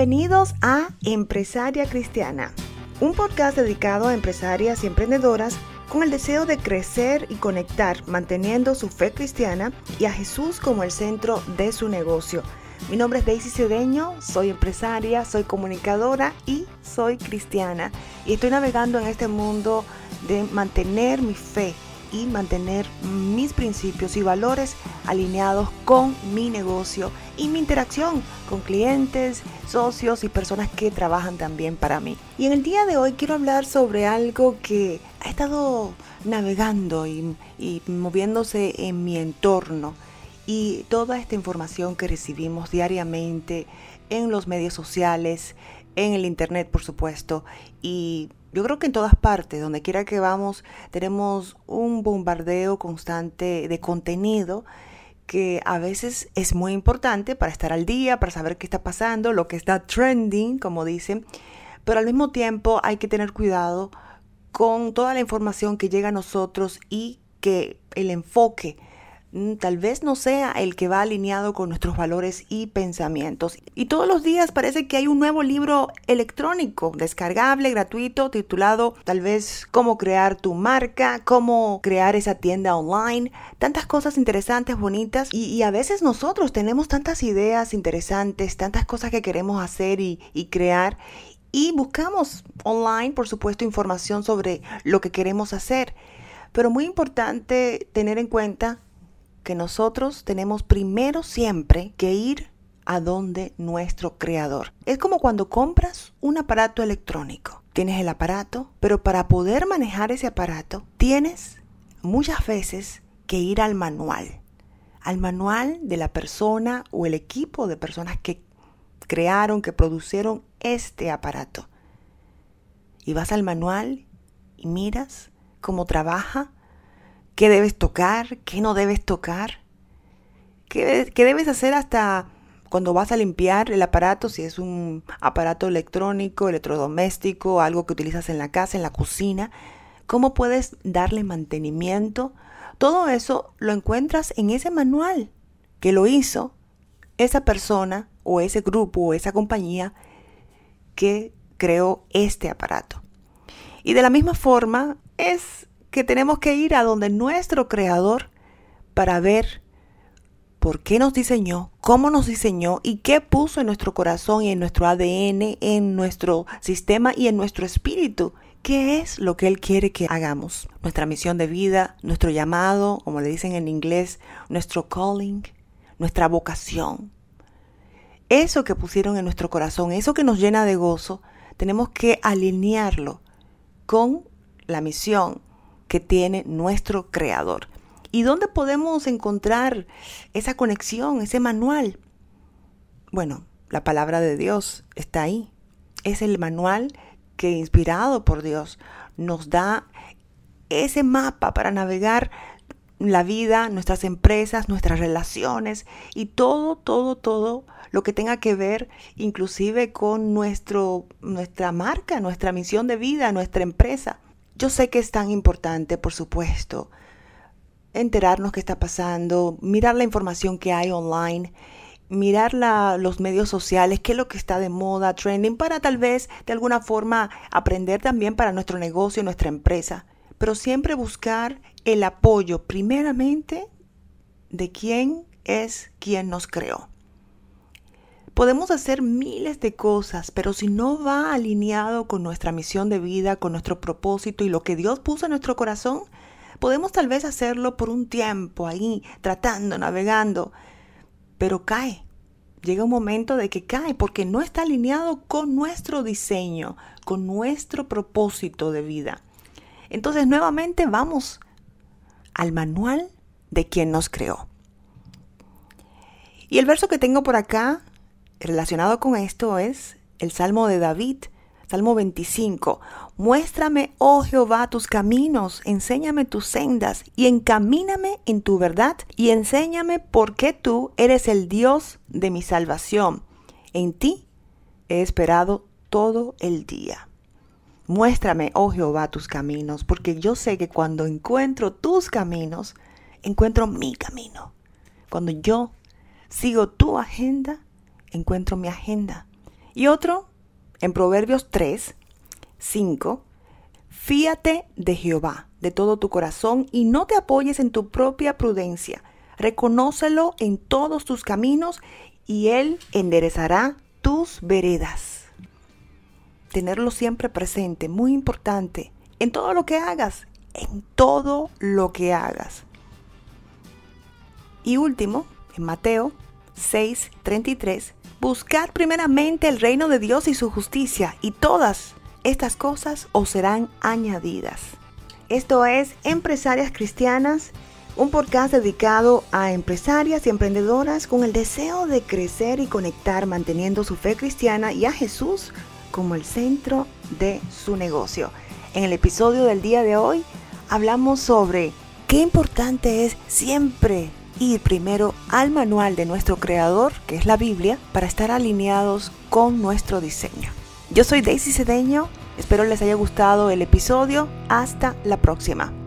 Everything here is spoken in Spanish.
Bienvenidos a Empresaria Cristiana, un podcast dedicado a empresarias y emprendedoras con el deseo de crecer y conectar, manteniendo su fe cristiana y a Jesús como el centro de su negocio. Mi nombre es Daisy Cedeño, soy empresaria, soy comunicadora y soy cristiana. Y estoy navegando en este mundo de mantener mi fe y mantener mis principios y valores alineados con mi negocio y mi interacción con clientes, socios y personas que trabajan también para mí. Y en el día de hoy quiero hablar sobre algo que ha estado navegando y, moviéndose en mi entorno y toda esta información que recibimos diariamente en los medios sociales, en el internet por supuesto y yo creo que en todas partes, donde quiera que vamos, tenemos un bombardeo constante de contenido que a veces es muy importante para estar al día, para saber qué está pasando, lo que está trending, como dicen, pero al mismo tiempo hay que tener cuidado con toda la información que llega a nosotros y que el enfoque tal vez no sea el que va alineado con nuestros valores y pensamientos. Y todos los días parece que hay un nuevo libro electrónico, descargable, gratuito, titulado tal vez cómo crear tu marca, cómo crear esa tienda online, tantas cosas interesantes, bonitas. Y, a veces nosotros tenemos tantas ideas interesantes, tantas cosas que queremos hacer y, y crear. Y buscamos online, por supuesto, información sobre lo que queremos hacer. Pero muy importante tener en cuenta que nosotros tenemos primero siempre que ir a donde nuestro creador. Es como cuando compras un aparato electrónico. Tienes el aparato, pero para poder manejar ese aparato tienes muchas veces que ir al manual. Al manual de la persona o el equipo de personas que crearon, que produjeron este aparato. Y vas al manual y miras cómo trabaja qué debes tocar, qué no debes tocar, qué, debes hacer hasta cuando vas a limpiar el aparato, si es un aparato electrónico, electrodoméstico, algo que utilizas en la casa, en la cocina, cómo puedes darle mantenimiento. Todo eso lo encuentras en ese manual que lo hizo esa persona o ese grupo o esa compañía que creó este aparato. Y de la misma forma es que tenemos que ir a donde nuestro creador para ver por qué nos diseñó, cómo nos diseñó y qué puso en nuestro corazón y en nuestro ADN, en nuestro sistema y en nuestro espíritu. ¿Qué es lo que Él quiere que hagamos? Nuestra misión de vida, nuestro llamado, como le dicen en inglés, nuestro calling, nuestra vocación. Eso que pusieron en nuestro corazón, eso que nos llena de gozo, tenemos que alinearlo con la misión, que tiene nuestro creador. ¿Y dónde podemos encontrar esa conexión, ese manual? Bueno, la palabra de Dios está ahí. Es el manual que inspirado por Dios nos da ese mapa para navegar la vida, nuestras empresas, nuestras relaciones y todo, todo, todo lo que tenga que ver inclusive con nuestro, nuestra marca, nuestra misión de vida, nuestra empresa. Yo sé que es tan importante, por supuesto, enterarnos qué está pasando, mirar la información que hay online, mirar los medios sociales, qué es lo que está de moda, trending, para tal vez de alguna forma aprender también para nuestro negocio, nuestra empresa. Pero siempre buscar el apoyo primeramente de quién es quien nos creó. Podemos hacer miles de cosas, pero si no va alineado con nuestra misión de vida, con nuestro propósito y lo que Dios puso en nuestro corazón, podemos tal vez hacerlo por un tiempo ahí, tratando, navegando, pero cae. Llega un momento de que cae porque no está alineado con nuestro diseño, con nuestro propósito de vida. Entonces nuevamente vamos al manual de quien nos creó. Y el verso que tengo por acá relacionado con esto es el Salmo de David, Salmo 25. Muéstrame, oh Jehová, tus caminos, enséñame tus sendas y encamíname en tu verdad y enséñame por qué tú eres el Dios de mi salvación. En ti he esperado todo el día. Muéstrame, oh Jehová, tus caminos, porque yo sé que cuando encuentro tus caminos, encuentro mi camino. Cuando yo sigo tu agenda, encuentro mi agenda. Y otro en Proverbios 3, 5, fíate de Jehová de todo tu corazón y no te apoyes en tu propia prudencia. Reconócelo en todos tus caminos y Él enderezará tus veredas. Tenerlo siempre presente, muy importante, en todo lo que hagas, en todo lo que hagas. Y último, en Mateo 6:33, buscad primeramente el reino de Dios y su justicia, y todas estas cosas os serán añadidas. Esto es Empresarias Cristianas, un podcast dedicado a empresarias y emprendedoras con el deseo de crecer y conectar manteniendo su fe cristiana y a Jesús como el centro de su negocio. En el episodio del día de hoy hablamos sobre qué importante es siempre ir primero al manual de nuestro creador, que es la Biblia, para estar alineados con nuestro diseño. Yo soy Daisy Cedeño Espero les haya gustado el episodio. Hasta la próxima.